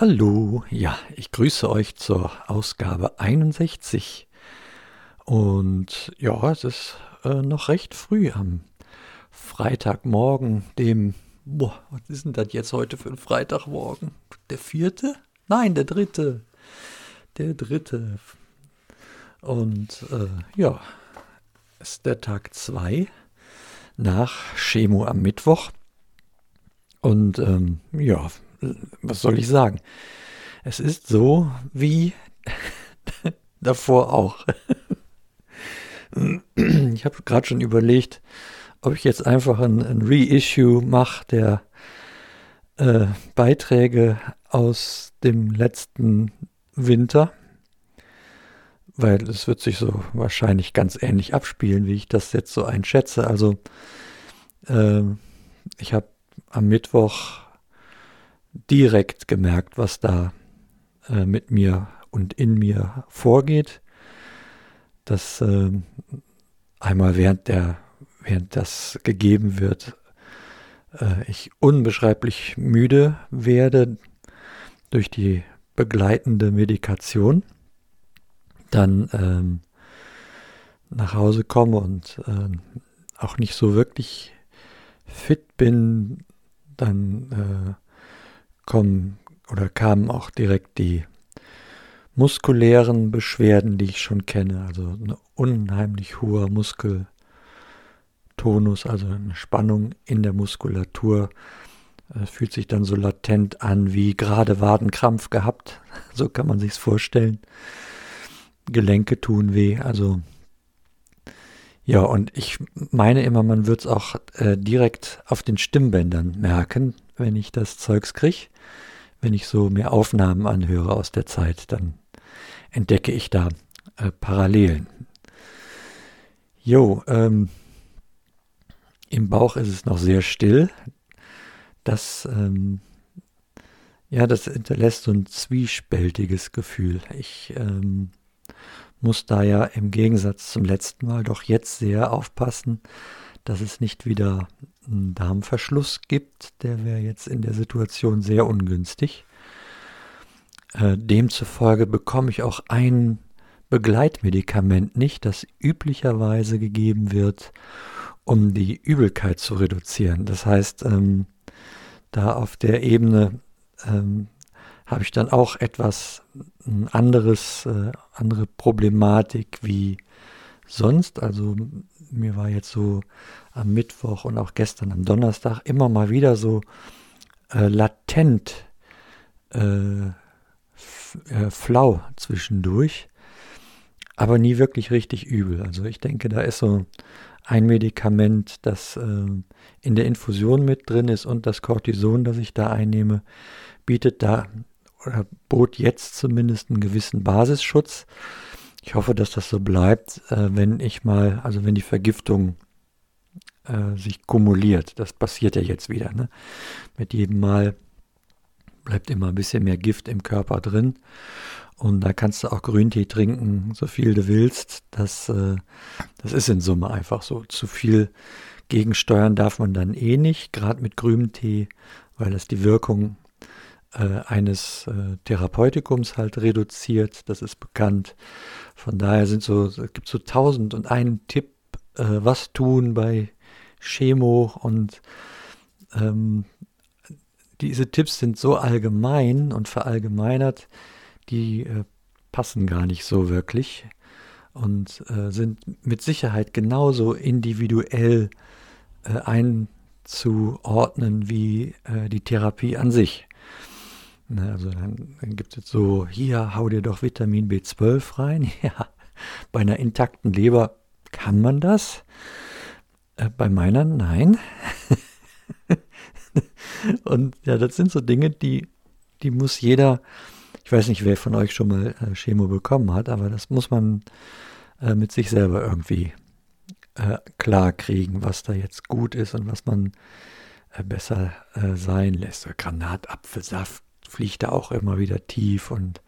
Hallo, ja, ich grüße euch zur Ausgabe 61. Und ja, es ist äh, noch recht früh am Freitagmorgen, dem, boah, was ist denn das jetzt heute für ein Freitagmorgen? Der vierte? Nein, der dritte. Der dritte. Und äh, ja, ist der Tag zwei nach Chemo am Mittwoch. Und ähm, ja, was soll ich sagen? Es ist so wie davor auch. ich habe gerade schon überlegt, ob ich jetzt einfach ein, ein Reissue mache der äh, Beiträge aus dem letzten Winter, weil es wird sich so wahrscheinlich ganz ähnlich abspielen, wie ich das jetzt so einschätze. Also äh, ich habe am Mittwoch direkt gemerkt, was da äh, mit mir und in mir vorgeht. Dass äh, einmal während der, während das gegeben wird, äh, ich unbeschreiblich müde werde durch die begleitende Medikation. Dann ähm, nach Hause komme und äh, auch nicht so wirklich fit bin, dann äh, kommen oder kamen auch direkt die muskulären Beschwerden, die ich schon kenne, also ein unheimlich hoher Muskeltonus, also eine Spannung in der Muskulatur. Es fühlt sich dann so latent an wie gerade Wadenkrampf gehabt, so kann man sich's vorstellen. Gelenke tun weh, also ja, und ich meine immer, man wird es auch äh, direkt auf den Stimmbändern merken, wenn ich das Zeugs kriege. Wenn ich so mir Aufnahmen anhöre aus der Zeit, dann entdecke ich da äh, Parallelen. Jo, ähm, im Bauch ist es noch sehr still. Das, ähm, ja, das hinterlässt so ein zwiespältiges Gefühl. Ich ähm, muss da ja im Gegensatz zum letzten Mal doch jetzt sehr aufpassen, dass es nicht wieder einen Darmverschluss gibt. Der wäre jetzt in der Situation sehr ungünstig. Äh, demzufolge bekomme ich auch ein Begleitmedikament nicht, das üblicherweise gegeben wird, um die Übelkeit zu reduzieren. Das heißt, ähm, da auf der Ebene ähm, habe ich dann auch etwas anderes, äh, andere Problematik wie sonst. Also mir war jetzt so am Mittwoch und auch gestern am Donnerstag immer mal wieder so äh, latent äh, äh, flau zwischendurch, aber nie wirklich richtig übel. Also ich denke, da ist so ein Medikament, das äh, in der Infusion mit drin ist und das Cortison, das ich da einnehme, bietet da oder bot jetzt zumindest einen gewissen Basisschutz. Ich hoffe, dass das so bleibt, äh, wenn ich mal, also wenn die Vergiftung äh, sich kumuliert. Das passiert ja jetzt wieder. Ne? Mit jedem Mal bleibt immer ein bisschen mehr Gift im Körper drin. Und da kannst du auch Grüntee trinken, so viel du willst. Das, äh, das ist in Summe einfach so. Zu viel gegensteuern darf man dann eh nicht, gerade mit grünem Tee, weil es die Wirkung äh, eines äh, Therapeutikums halt reduziert. Das ist bekannt. Von daher sind so, es gibt so tausend und einen Tipp, äh, was tun bei Chemo und ähm, diese Tipps sind so allgemein und verallgemeinert, die äh, passen gar nicht so wirklich und äh, sind mit Sicherheit genauso individuell einzuordnen wie die Therapie an sich. Ne, also dann, dann gibt es so, hier hau dir doch Vitamin B12 rein. Ja, bei einer intakten Leber kann man das. Äh, bei meiner nein. Und ja, das sind so Dinge, die, die muss jeder, ich weiß nicht, wer von euch schon mal äh, Chemo bekommen hat, aber das muss man äh, mit sich selber irgendwie äh, klar kriegen, was da jetzt gut ist und was man äh, besser äh, sein lässt. Granatapfelsaft fliegt da auch immer wieder tief und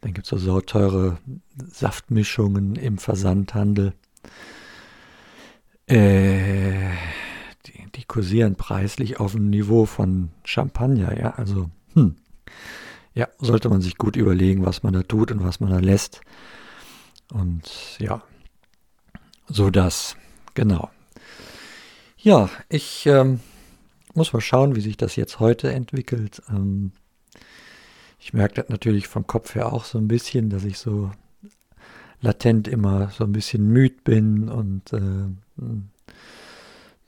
dann gibt es so sauteure Saftmischungen im Versandhandel. Äh, die, die kursieren preislich auf dem Niveau von Champagner, ja, also, hm. ja, sollte man sich gut überlegen, was man da tut und was man da lässt. Und ja, so das, genau. Ja, ich ähm, muss mal schauen, wie sich das jetzt heute entwickelt. Ähm, ich merke das natürlich vom Kopf her auch so ein bisschen, dass ich so latent immer so ein bisschen müd bin und äh,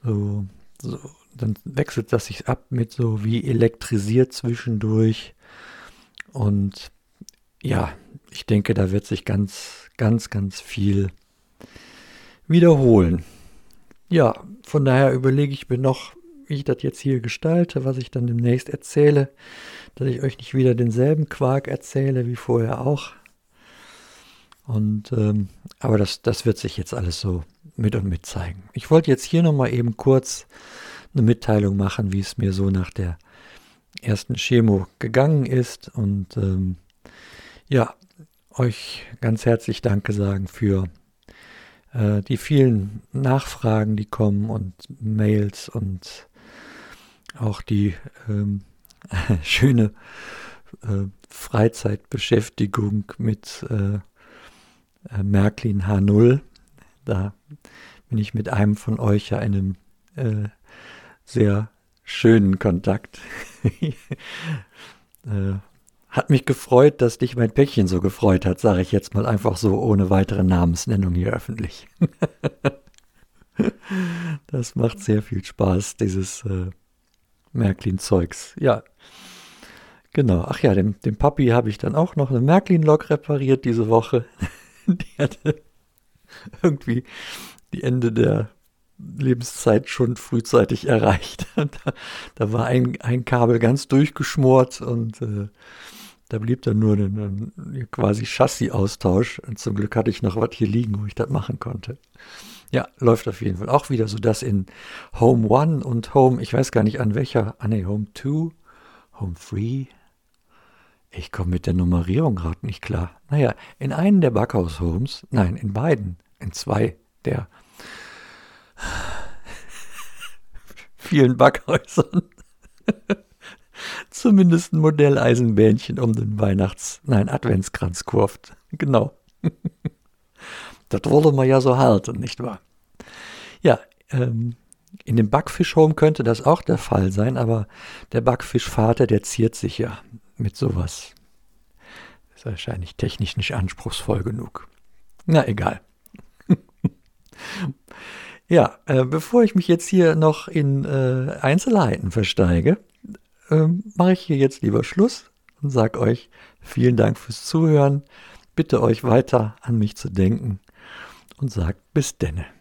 so, so, dann wechselt das sich ab mit so wie elektrisiert zwischendurch. Und ja, ich denke, da wird sich ganz, ganz, ganz viel wiederholen. Ja, von daher überlege ich mir noch, wie ich das jetzt hier gestalte, was ich dann demnächst erzähle, dass ich euch nicht wieder denselben Quark erzähle wie vorher auch. Und ähm, aber das, das wird sich jetzt alles so mit und mit zeigen. Ich wollte jetzt hier nochmal eben kurz eine Mitteilung machen, wie es mir so nach der ersten Chemo gegangen ist. Und ähm, ja, euch ganz herzlich Danke sagen für äh, die vielen Nachfragen, die kommen und Mails und auch die ähm, schöne äh, Freizeitbeschäftigung mit äh, äh Märklin H0. Da bin ich mit einem von euch ja in einem äh, sehr schönen Kontakt. äh, hat mich gefreut, dass dich mein Päckchen so gefreut hat, sage ich jetzt mal einfach so ohne weitere Namensnennung hier öffentlich. das macht sehr viel Spaß, dieses äh, Märklin-Zeugs. Ja, genau. Ach ja, dem, dem Papi habe ich dann auch noch eine Märklin-Lok repariert diese Woche. Die hatte irgendwie die Ende der Lebenszeit schon frühzeitig erreicht. da, da, war ein, ein Kabel ganz durchgeschmort und äh, da blieb dann nur ein, ein quasi Chassis-Austausch. Und zum Glück hatte ich noch was hier liegen, wo ich das machen konnte. Ja, läuft auf jeden Fall. Auch wieder so, dass in Home 1 und Home, ich weiß gar nicht an welcher, ah ne, Home 2, Home 3. Ich komme mit der Nummerierung gerade nicht klar. Naja, in einem der Backhaus-Homes, nein, in beiden, in zwei der vielen Backhäusern. Zumindest ein Modelleisenbähnchen um den Weihnachts-, nein, Adventskranz kurft. Genau. das wollen wir ja so halten, nicht wahr? Ja, ähm, in dem Backfischhome könnte das auch der Fall sein, aber der Backfischvater, der ziert sich ja mit sowas. Ist wahrscheinlich technisch nicht anspruchsvoll genug. Na egal. Ja, äh, bevor ich mich jetzt hier noch in äh, Einzelheiten versteige, äh, mache ich hier jetzt lieber Schluss und sage euch vielen Dank fürs Zuhören. Bitte euch weiter an mich zu denken und sagt bis denne.